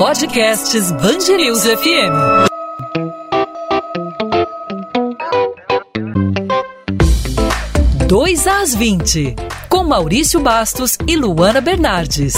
Podcasts Bangerils FM. Dois às 20, com Maurício Bastos e Luana Bernardes.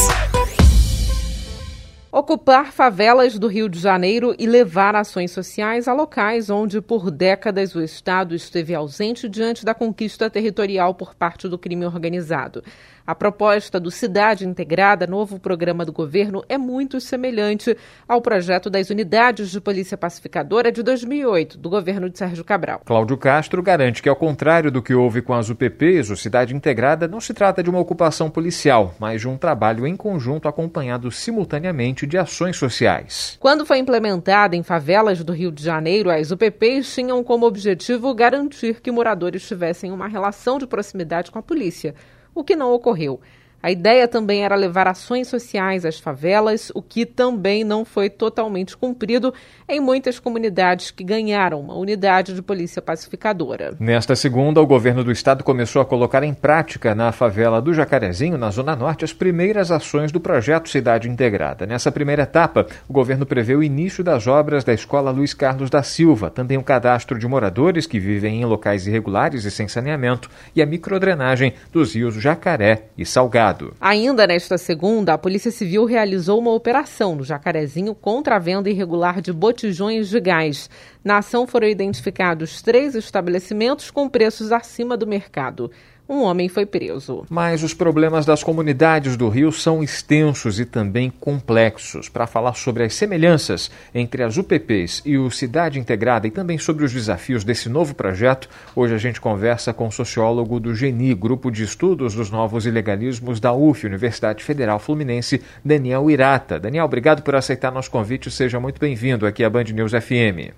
Ocupar favelas do Rio de Janeiro e levar ações sociais a locais onde, por décadas, o Estado esteve ausente diante da conquista territorial por parte do crime organizado. A proposta do Cidade Integrada, novo programa do governo, é muito semelhante ao projeto das unidades de polícia pacificadora de 2008, do governo de Sérgio Cabral. Cláudio Castro garante que, ao contrário do que houve com as UPPs, o Cidade Integrada não se trata de uma ocupação policial, mas de um trabalho em conjunto acompanhado simultaneamente de ações sociais. Quando foi implementada em favelas do Rio de Janeiro, as UPPs tinham como objetivo garantir que moradores tivessem uma relação de proximidade com a polícia o que não ocorreu. A ideia também era levar ações sociais às favelas, o que também não foi totalmente cumprido em muitas comunidades que ganharam uma unidade de polícia pacificadora. Nesta segunda, o governo do estado começou a colocar em prática na favela do Jacarezinho, na Zona Norte, as primeiras ações do projeto Cidade Integrada. Nessa primeira etapa, o governo prevê o início das obras da Escola Luiz Carlos da Silva, também o cadastro de moradores que vivem em locais irregulares e sem saneamento e a microdrenagem dos rios Jacaré e Salgado. Estado. Ainda nesta segunda, a Polícia Civil realizou uma operação no Jacarezinho contra a venda irregular de botijões de gás. Na ação foram identificados três estabelecimentos com preços acima do mercado um homem foi preso. Mas os problemas das comunidades do Rio são extensos e também complexos. Para falar sobre as semelhanças entre as UPPs e o Cidade Integrada e também sobre os desafios desse novo projeto, hoje a gente conversa com o sociólogo do GENI, Grupo de Estudos dos Novos Ilegalismos da UF, Universidade Federal Fluminense, Daniel Irata. Daniel, obrigado por aceitar nosso convite. Seja muito bem-vindo aqui à Band News FM.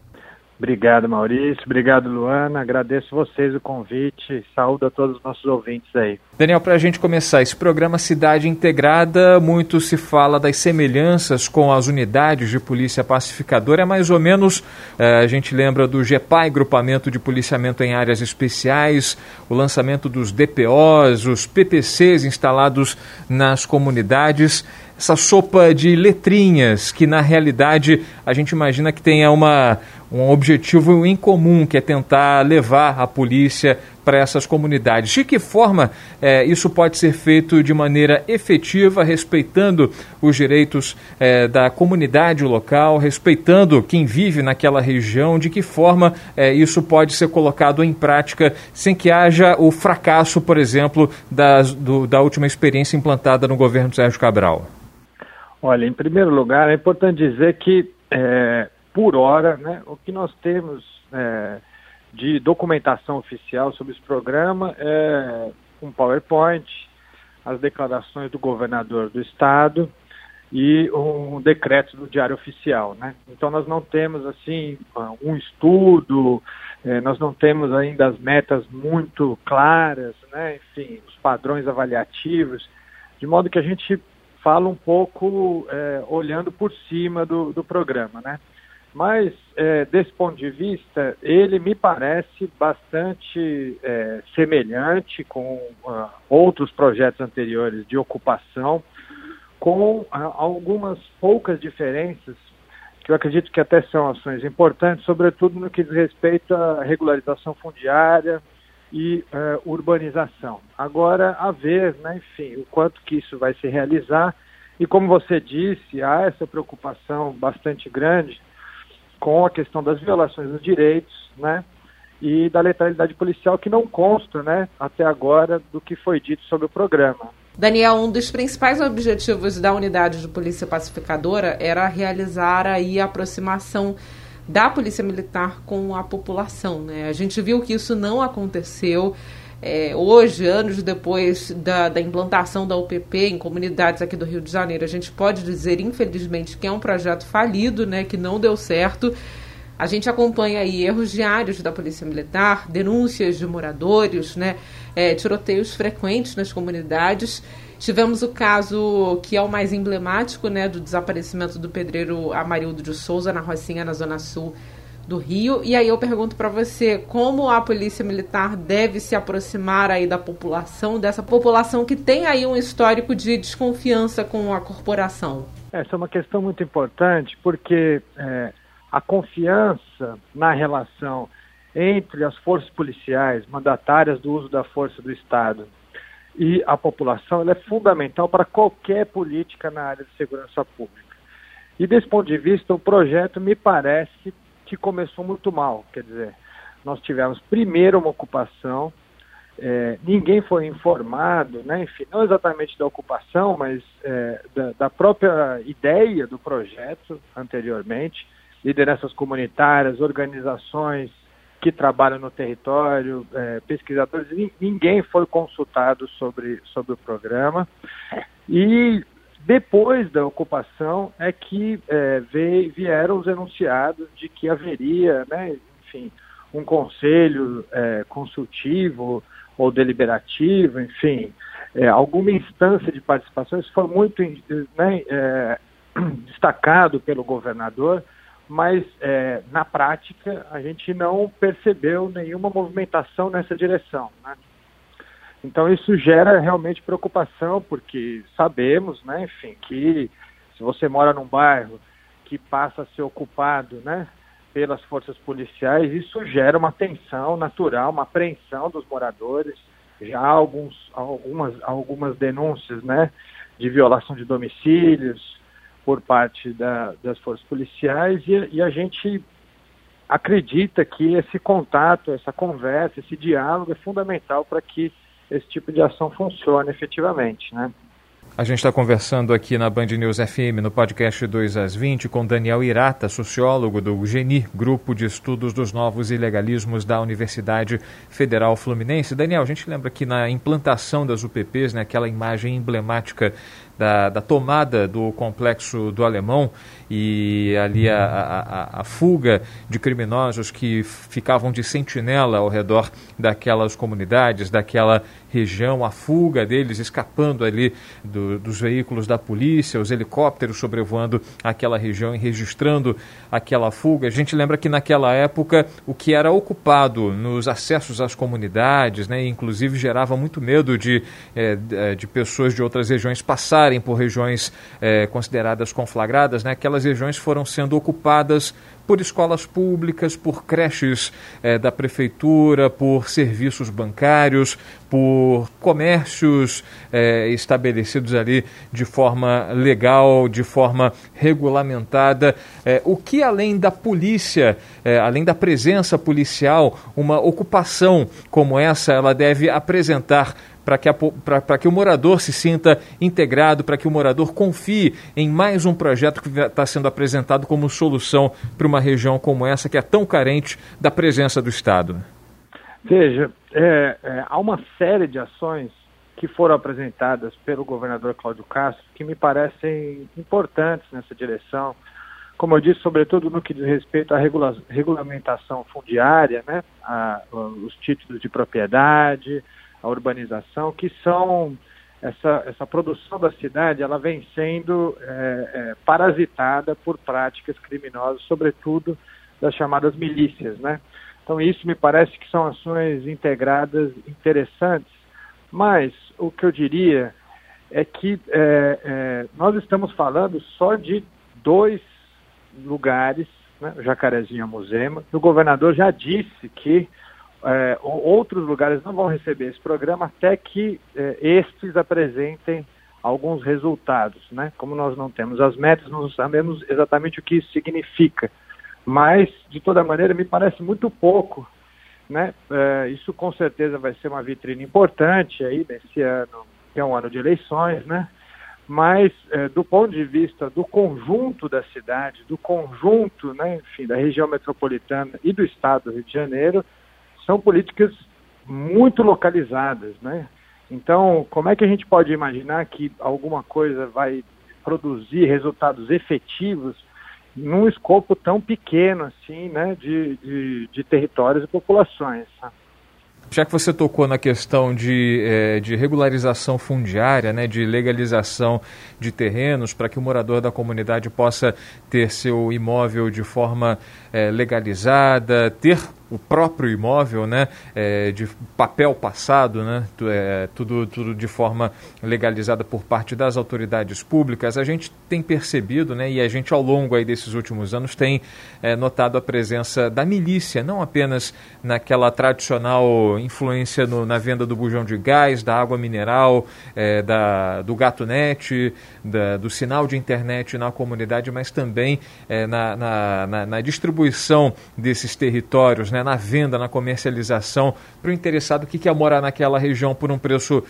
Obrigado, Maurício. Obrigado, Luana. Agradeço vocês o convite. Saúde a todos os nossos ouvintes aí. Daniel, para a gente começar, esse programa Cidade Integrada, muito se fala das semelhanças com as unidades de polícia pacificadora. É mais ou menos, eh, a gente lembra do GEPAI, Grupamento de Policiamento em Áreas Especiais, o lançamento dos DPOs, os PPCs instalados nas comunidades essa sopa de letrinhas que na realidade a gente imagina que tenha uma, um objetivo em comum, que é tentar levar a polícia para essas comunidades. De que forma é, isso pode ser feito de maneira efetiva, respeitando os direitos é, da comunidade local, respeitando quem vive naquela região? De que forma é, isso pode ser colocado em prática sem que haja o fracasso, por exemplo, das, do, da última experiência implantada no governo Sérgio Cabral? Olha, em primeiro lugar, é importante dizer que, é, por hora, né, o que nós temos é, de documentação oficial sobre esse programa é um PowerPoint, as declarações do governador do estado e um decreto do Diário Oficial, né? Então nós não temos assim um estudo, é, nós não temos ainda as metas muito claras, né? Enfim, os padrões avaliativos, de modo que a gente fala um pouco é, olhando por cima do, do programa, né? Mas, é, desse ponto de vista, ele me parece bastante é, semelhante com uh, outros projetos anteriores de ocupação, com uh, algumas poucas diferenças, que eu acredito que até são ações importantes, sobretudo no que diz respeito à regularização fundiária, e uh, urbanização. Agora, a ver, né, enfim, o quanto que isso vai se realizar. E como você disse, há essa preocupação bastante grande com a questão das violações dos direitos, né, e da letalidade policial que não consta, né, até agora do que foi dito sobre o programa. Daniel, um dos principais objetivos da unidade de polícia pacificadora era realizar aí a aproximação da Polícia Militar com a população. Né? A gente viu que isso não aconteceu. É, hoje, anos depois da, da, implantação da UPP em comunidades aqui do Rio de Janeiro, a gente pode dizer, infelizmente, que é um projeto falido, né, que não deu certo. A gente acompanha aí erros diários da Polícia Militar, denúncias de moradores, né, é, tiroteios frequentes nas comunidades. Tivemos o caso que é o mais emblemático, né, do desaparecimento do pedreiro Amarildo de Souza na Rocinha, na zona sul do Rio. E aí eu pergunto para você, como a Polícia Militar deve se aproximar aí da população, dessa população que tem aí um histórico de desconfiança com a corporação? Essa é uma questão muito importante porque é, a confiança na relação entre as forças policiais mandatárias do uso da força do Estado e a população é fundamental para qualquer política na área de segurança pública. E desse ponto de vista, o projeto me parece que começou muito mal. Quer dizer, nós tivemos primeiro uma ocupação, é, ninguém foi informado, né, enfim, não exatamente da ocupação, mas é, da, da, própria ideia do projeto anteriormente, lideranças comunitárias, organizações que trabalham no território, é, pesquisadores, ninguém foi consultado sobre, sobre o programa. E depois da ocupação é que é, veio, vieram os enunciados de que haveria, né, enfim, um conselho é, consultivo ou deliberativo, enfim, é, alguma instância de participação. Isso foi muito né, é, destacado pelo governador, mas é, na prática a gente não percebeu nenhuma movimentação nessa direção. Né? Então isso gera realmente preocupação, porque sabemos, né, enfim, que se você mora num bairro que passa a ser ocupado, né, pelas forças policiais, isso gera uma tensão natural, uma apreensão dos moradores. Já há alguns, algumas, algumas denúncias, né, de violação de domicílios por parte da, das forças policiais e, e a gente acredita que esse contato, essa conversa, esse diálogo é fundamental para que esse tipo de ação funcione efetivamente, né? A gente está conversando aqui na Band News FM, no podcast 2 às 20, com Daniel Irata, sociólogo do GENI, Grupo de Estudos dos Novos Ilegalismos da Universidade Federal Fluminense. Daniel, a gente lembra que na implantação das UPPs, né, aquela imagem emblemática da, da tomada do complexo do Alemão e ali a, a, a, fuga de criminosos que ficavam de sentinela ao redor daquelas comunidades, daquela região, a fuga deles escapando ali do, dos veículos da polícia, os helicópteros sobrevoando aquela região e registrando aquela fuga. A gente lembra que naquela época o que era ocupado nos acessos às comunidades, né, inclusive gerava muito medo de, é, de pessoas de outras regiões passarem por regiões é, consideradas conflagradas, né, aquelas regiões foram sendo ocupadas por escolas públicas, por creches eh, da prefeitura, por serviços bancários, por comércios eh, estabelecidos ali de forma legal, de forma regulamentada. Eh, o que além da polícia, além da presença policial, uma ocupação como essa, ela deve apresentar para que, que o morador se sinta integrado, para que o morador confie em mais um projeto que está sendo apresentado como solução para uma região como essa, que é tão carente da presença do Estado? Veja, é, é, há uma série de ações que foram apresentadas pelo governador Cláudio Castro que me parecem importantes nessa direção. Como eu disse, sobretudo no que diz respeito à regula regulamentação fundiária, né, a, os títulos de propriedade, a urbanização, que são essa, essa produção da cidade, ela vem sendo é, é, parasitada por práticas criminosas, sobretudo das chamadas milícias, né? Então isso me parece que são ações integradas interessantes, mas o que eu diria é que é, é nós estamos falando só de dois lugares, né? o Jacarezinho e a Musema. O governador já disse que é, outros lugares não vão receber esse programa até que é, estes apresentem alguns resultados, né? Como nós não temos as metas, não sabemos exatamente o que isso significa, mas de toda maneira me parece muito pouco, né? É, isso com certeza vai ser uma vitrine importante aí nesse ano, que é um ano de eleições, né? Mas é, do ponto de vista do conjunto da cidade, do conjunto, né, enfim, da região metropolitana e do estado do Rio de Janeiro, são políticas muito localizadas, né? Então, como é que a gente pode imaginar que alguma coisa vai produzir resultados efetivos num escopo tão pequeno assim, né, de, de, de territórios e populações? Já que você tocou na questão de, é, de regularização fundiária, né, de legalização de terrenos, para que o morador da comunidade possa ter seu imóvel de forma é, legalizada, ter o próprio imóvel, né, é, de papel passado, né, é, tudo, tudo de forma legalizada por parte das autoridades públicas, a gente tem percebido, né, e a gente ao longo aí desses últimos anos tem é, notado a presença da milícia, não apenas naquela tradicional influência no, na venda do bujão de gás, da água mineral, é, da, do gato net, da, do sinal de internet na comunidade, mas também é, na, na, na, na distribuição desses territórios, né, na venda, na comercialização, para o interessado que quer morar naquela região por um preço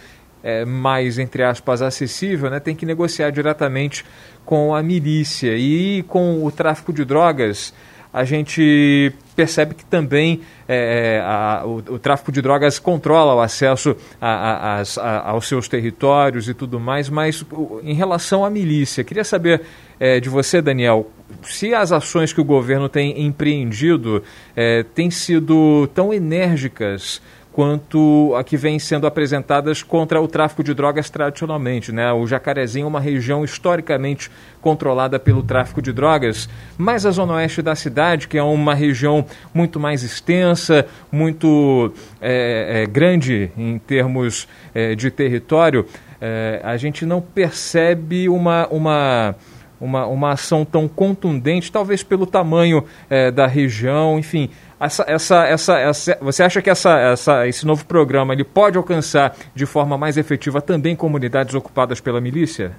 é, mais, entre aspas, acessível, né, tem que negociar diretamente com a milícia. E com o tráfico de drogas, a gente percebe que também é, é a, o, o, tráfico de drogas controla o acesso a, a, aos seus territórios e tudo mais, mas em relação à milícia, queria saber é, de você, Daniel, se as ações que o governo tem empreendido é, têm sido tão enérgicas quanto a que vem sendo apresentadas contra o tráfico de drogas tradicionalmente. Né? O Jacarezinho é uma região historicamente controlada pelo tráfico de drogas, mas a zona oeste da cidade, que é uma região muito mais extensa, muito é, é, grande em termos é, de território, é, a gente não percebe uma, uma uma, uma ação tão contundente, talvez pelo tamanho é, da região, enfim. Essa, essa, essa, essa, você acha que essa, essa, esse novo programa ele pode alcançar de forma mais efetiva também comunidades ocupadas pela milícia?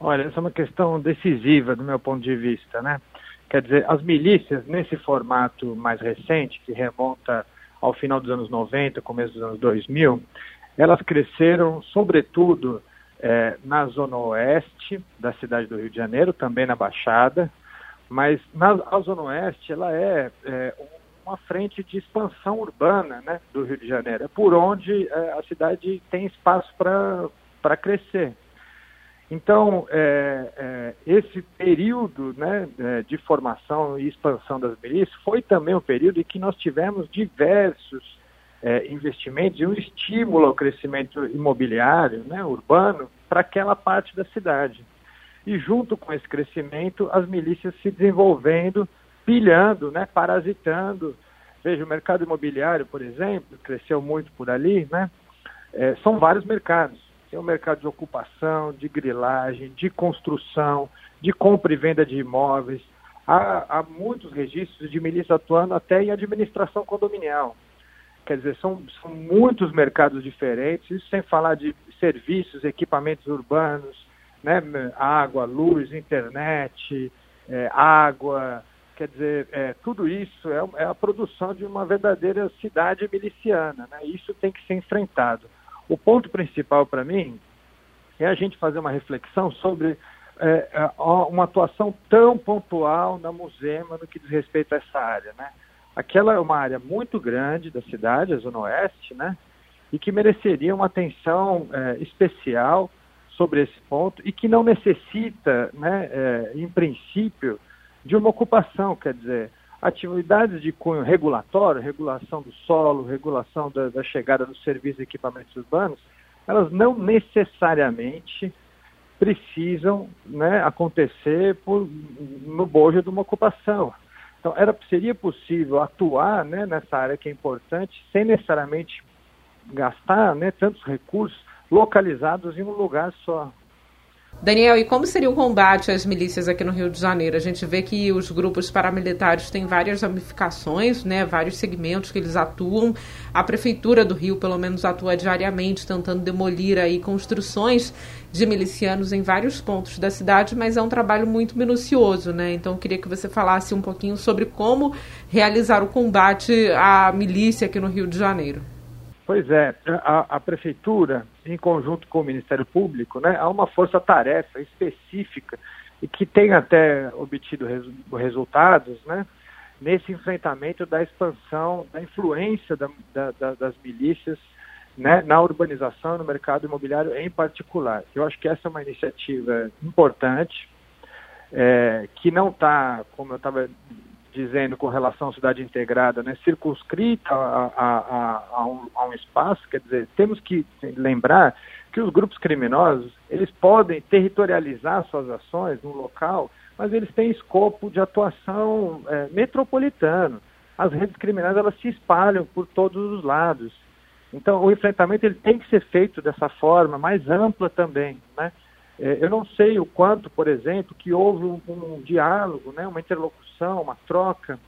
Olha, essa é uma questão decisiva do meu ponto de vista, né? Quer dizer, as milícias, nesse formato mais recente, que remonta ao final dos anos 90, começo dos anos 2000, elas cresceram, sobretudo, é, na zona oeste da cidade do Rio de Janeiro, também na Baixada, mas na a zona oeste ela é, é, uma frente de expansão urbana né, do Rio de Janeiro, é por onde é, a cidade tem espaço para crescer. Então, é, é, esse período né, é, de formação e expansão das milícias foi também um período em que nós tivemos diversos é, investimentos e um estímulo ao crescimento imobiliário né, urbano para aquela parte da cidade. E junto com esse crescimento, as milícias se desenvolvendo, pilhando, né, parasitando. Veja, o mercado imobiliário, por exemplo, cresceu muito por ali, né? É, são vários mercados. Tem o mercado de ocupação, de grilagem, de construção, de compra e venda de imóveis. Há, há muitos registros de milícia atuando até em administração condominial. Quer dizer, são, são muitos mercados diferentes, isso sem falar de serviços, equipamentos urbanos, né, água, luz, internet, é, água, quer dizer, é, tudo isso é, é, a produção de uma verdadeira cidade miliciana, né? Isso tem que ser enfrentado. O ponto principal para mim é a gente fazer uma reflexão sobre é, é uma atuação tão pontual na Musema no que diz respeito a essa área, né? Aquela é uma área muito grande da cidade, a Zona Oeste, né? E que mereceria uma atenção é, especial sobre esse ponto e que não necessita, né, é, em princípio, de uma ocupação, quer dizer, atividades de cunho regulatório, regulação do solo, regulação da, da chegada dos serviços e equipamentos urbanos, elas não necessariamente precisam né, acontecer por, no bojo de uma ocupação. Então, era, seria possível atuar né, nessa área que é importante sem necessariamente gastar né, tantos recursos localizados em um lugar só. Daniel, e como seria o combate às milícias aqui no Rio de Janeiro? A gente vê que os grupos paramilitares têm várias ramificações, né, vários segmentos que eles atuam. A Prefeitura do Rio, pelo menos, atua diariamente tentando demolir aí construções de milicianos em vários pontos da cidade, mas é um trabalho muito minucioso, né? Então, eu queria que você falasse um pouquinho sobre como realizar o combate à milícia aqui no Rio de Janeiro. Pois é, a, a, prefeitura, em conjunto com o Ministério Público, né, há uma força-tarefa específica e que tem até obtido resu resultados, né, nesse enfrentamento da expansão, da influência da, da, das milícias né, na urbanização, no mercado imobiliário em particular. Eu acho que essa é uma iniciativa importante, é, que não está, como eu estava dizendo com relação à cidade integrada, né, circunscrita a, a, a, um, a um espaço, quer dizer, temos que lembrar que os grupos criminosos, eles podem territorializar suas ações no local, mas eles têm escopo de atuação é, metropolitano. as redes criminosas elas se espalham por todos os lados. Então, o enfrentamento ele tem que ser feito dessa forma, mais ampla também. Né? É, eu não sei o quanto, por exemplo, que houve um, um diálogo, né, uma interlocução, uma troca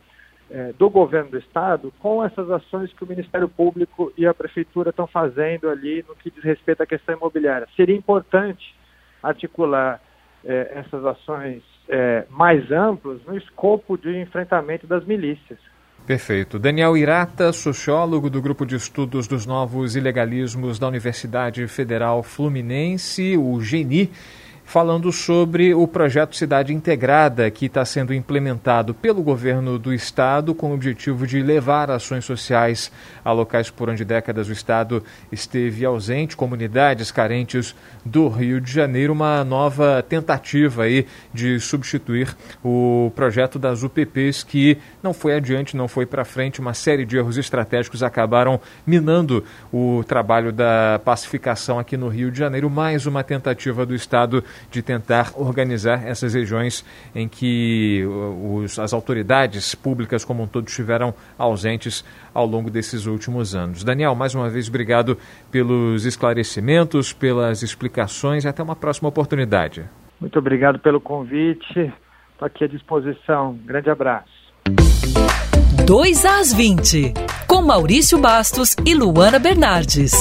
é, do governo do Estado com essas ações que o Ministério Público e a Prefeitura estão fazendo ali no que diz respeito à questão imobiliária. Seria importante articular é, essas ações é, mais amplas no escopo de enfrentamento das milícias. Perfeito. Daniel Irata, sociólogo do Grupo de Estudos dos Novos Ilegalismos da Universidade Federal Fluminense, o GENI falando sobre o projeto Cidade Integrada, que está sendo implementado pelo governo do estado com o objetivo de levar ações sociais a locais por onde décadas o estado esteve ausente, comunidades carentes do Rio de Janeiro, uma nova tentativa aí de substituir o projeto das UPPs que não foi adiante, não foi para frente, uma série de erros estratégicos acabaram minando o trabalho da pacificação aqui no Rio de Janeiro, mais uma tentativa do estado de tentar organizar essas regiões em que os, as autoridades públicas como um todo estiveram ausentes ao longo desses últimos anos. Daniel, mais uma vez, obrigado pelos esclarecimentos, pelas explicações e até uma próxima oportunidade. Muito obrigado pelo convite. Estou aqui à disposição. Grande abraço. 2 às 20, com Maurício Bastos e Luana Bernardes.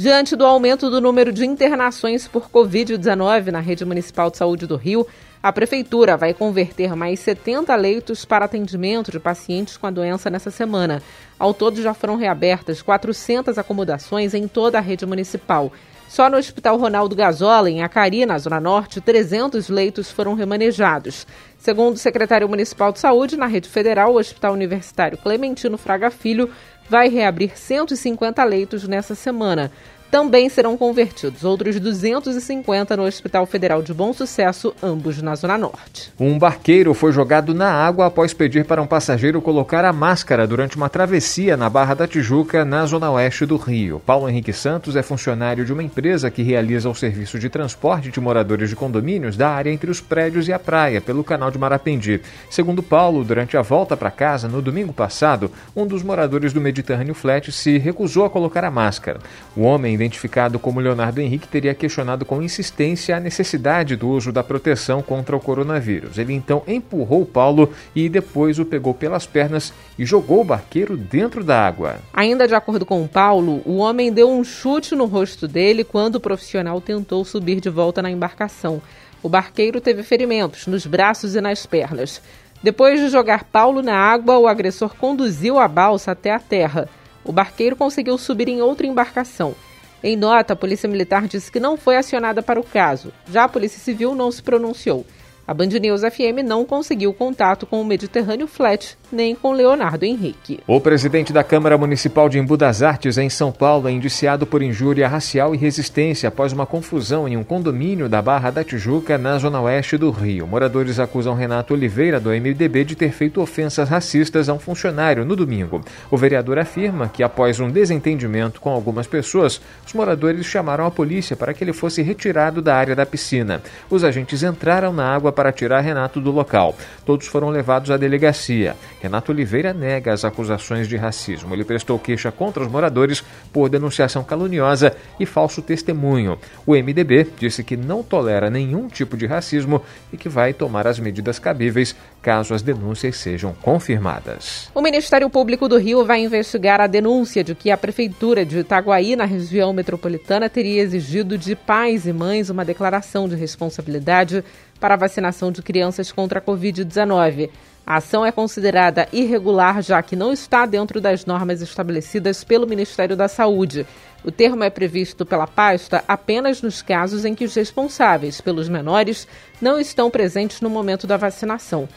Diante do aumento do número de internações por Covid-19 na rede municipal de saúde do Rio, a Prefeitura vai converter mais 70 leitos para atendimento de pacientes com a doença nessa semana. Ao todo, já foram reabertas 400 acomodações em toda a rede municipal. Só no Hospital Ronaldo Gazola, em Acari, na Zona Norte, 300 leitos foram remanejados. Segundo o secretário municipal de saúde, na rede federal, o Hospital Universitário Clementino Fraga Filho vai reabrir 150 leitos nessa semana. Também serão convertidos outros 250 no Hospital Federal de Bom Sucesso, ambos na Zona Norte. Um barqueiro foi jogado na água após pedir para um passageiro colocar a máscara durante uma travessia na Barra da Tijuca, na zona oeste do Rio. Paulo Henrique Santos é funcionário de uma empresa que realiza o serviço de transporte de moradores de condomínios da área entre os prédios e a praia, pelo canal de Marapendi. Segundo Paulo, durante a volta para casa no domingo passado, um dos moradores do Mediterrâneo Flat se recusou a colocar a máscara. O homem identificado como Leonardo Henrique, teria questionado com insistência a necessidade do uso da proteção contra o coronavírus. Ele então empurrou Paulo e depois o pegou pelas pernas e jogou o barqueiro dentro da água. Ainda de acordo com Paulo, o homem deu um chute no rosto dele quando o profissional tentou subir de volta na embarcação. O barqueiro teve ferimentos nos braços e nas pernas. Depois de jogar Paulo na água, o agressor conduziu a balsa até a terra. O barqueiro conseguiu subir em outra embarcação. Em nota, a Polícia Militar disse que não foi acionada para o caso. Já a Polícia Civil não se pronunciou. A Band News FM não conseguiu contato com o Mediterrâneo Flat, nem com Leonardo Henrique. O presidente da Câmara Municipal de Embu das Artes, em São Paulo, é indiciado por injúria racial e resistência após uma confusão em um condomínio da Barra da Tijuca, na zona oeste do Rio. Moradores acusam Renato Oliveira, do MDB, de ter feito ofensas racistas a um funcionário no domingo. O vereador afirma que, após um desentendimento com algumas pessoas, os moradores chamaram a polícia para que ele fosse retirado da área da piscina. Os agentes entraram na água para tirar Renato do local. Todos foram levados à delegacia. Renato Oliveira nega as acusações de racismo. Ele prestou queixa contra os moradores por denunciação caluniosa e falso testemunho. O MDB disse que não tolera nenhum tipo de racismo e que vai tomar as medidas cabíveis caso as denúncias sejam confirmadas. O Ministério Público do Rio vai investigar a denúncia de que a Prefeitura de Itaguaí, na região metropolitana, teria exigido de pais e mães uma declaração de responsabilidade para a vacinação de crianças contra a Covid-19. A ação é considerada irregular, já que não está dentro das normas estabelecidas pelo Ministério da Saúde. O termo é previsto pela pasta apenas nos casos em que os responsáveis pelos menores não estão presentes no momento da vacinação.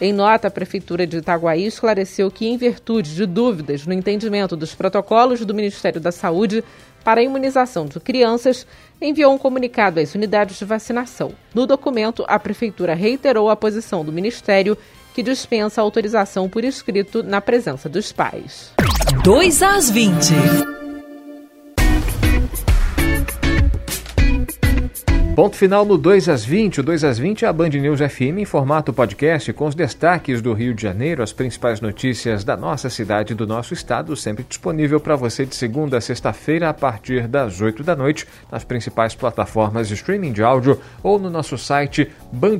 Em nota, a Prefeitura de Itaguaí esclareceu que, em virtude de dúvidas no entendimento dos protocolos do Ministério da Saúde para a imunização de crianças, enviou um comunicado às unidades de vacinação. No documento, a Prefeitura reiterou a posição do Ministério que dispensa autorização por escrito na presença dos pais. 2 às 20. Ponto final no 2 às 20. O 2 às 20 é a Band News FM em formato podcast com os destaques do Rio de Janeiro, as principais notícias da nossa cidade e do nosso estado, sempre disponível para você de segunda a sexta-feira a partir das 8 da noite nas principais plataformas de streaming de áudio ou no nosso site Band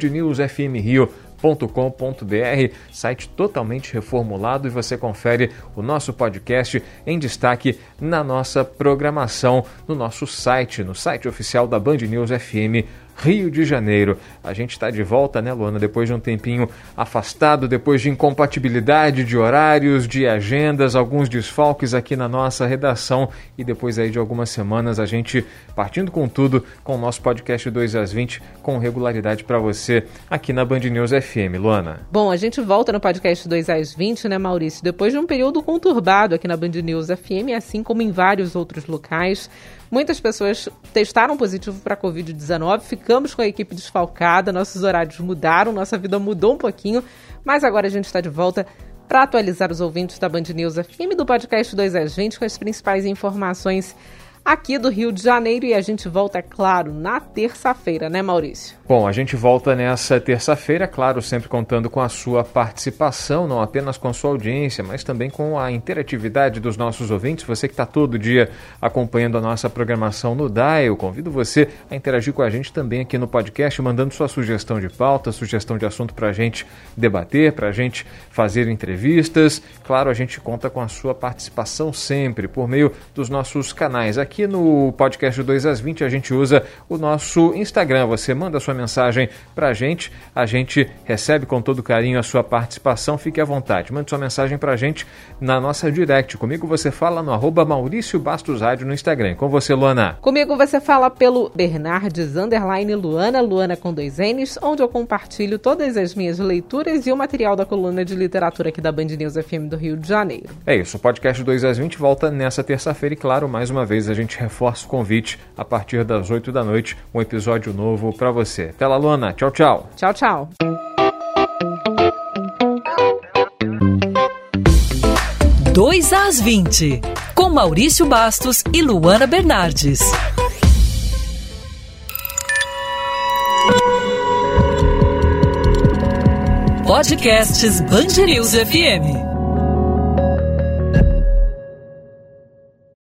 Com.br site totalmente reformulado e você confere o nosso podcast em destaque na nossa programação no nosso site, no site oficial da Band News FM Rio de Janeiro. A gente está de volta, né, Luana? Depois de um tempinho afastado, depois de incompatibilidade de horários, de agendas, alguns desfalques aqui na nossa redação e depois aí de algumas semanas a gente partindo com tudo com o nosso podcast 2 às 20 com regularidade para você aqui na Band News FM, Luana. Bom, a gente volta no podcast 2 às 20, né, Maurício? Depois de um período conturbado aqui na Band News FM, assim como em vários outros locais. Muitas pessoas testaram positivo para a Covid-19, ficamos com a equipe desfalcada, nossos horários mudaram, nossa vida mudou um pouquinho, mas agora a gente está de volta para atualizar os ouvintes da Band News FM do podcast 2 às 20 com as principais informações aqui do Rio de Janeiro e a gente volta, é claro, na terça-feira, né, Maurício? Bom, a gente volta nessa terça-feira, claro, sempre contando com a sua participação, não apenas com a sua audiência, mas também com a interatividade dos nossos ouvintes. Você que está todo dia acompanhando a nossa programação no DAI, eu convido você a interagir com a gente também aqui no podcast, mandando sua sugestão de pauta, sugestão de assunto para a gente debater, para a gente fazer entrevistas. Claro, a gente conta com a sua participação sempre por meio dos nossos canais. Aqui no podcast 2 às 20 a gente usa o nosso Instagram. Você manda sua mensagem para a gente. A gente recebe com todo carinho a sua participação. Fique à vontade. Mande sua mensagem para a gente na nossa direct. Comigo você fala no arroba Maurício Bastos Rádio no Instagram. Com você, Luana. Comigo você fala pelo Bernardes Underline Luana, Luana com dois N's, onde eu compartilho todas as minhas leituras e o material da coluna de literatura aqui da Band News FM do Rio de Janeiro. É isso. O podcast 2 às 20 volta nessa terça-feira e, claro, mais uma vez a gente reforça o convite a partir das 8 da noite, um episódio novo para você. Até lá, Luana. Tchau, tchau. Tchau, tchau. Dois às 20, com Maurício Bastos e Luana Bernardes. Podcasts Bangerils FM.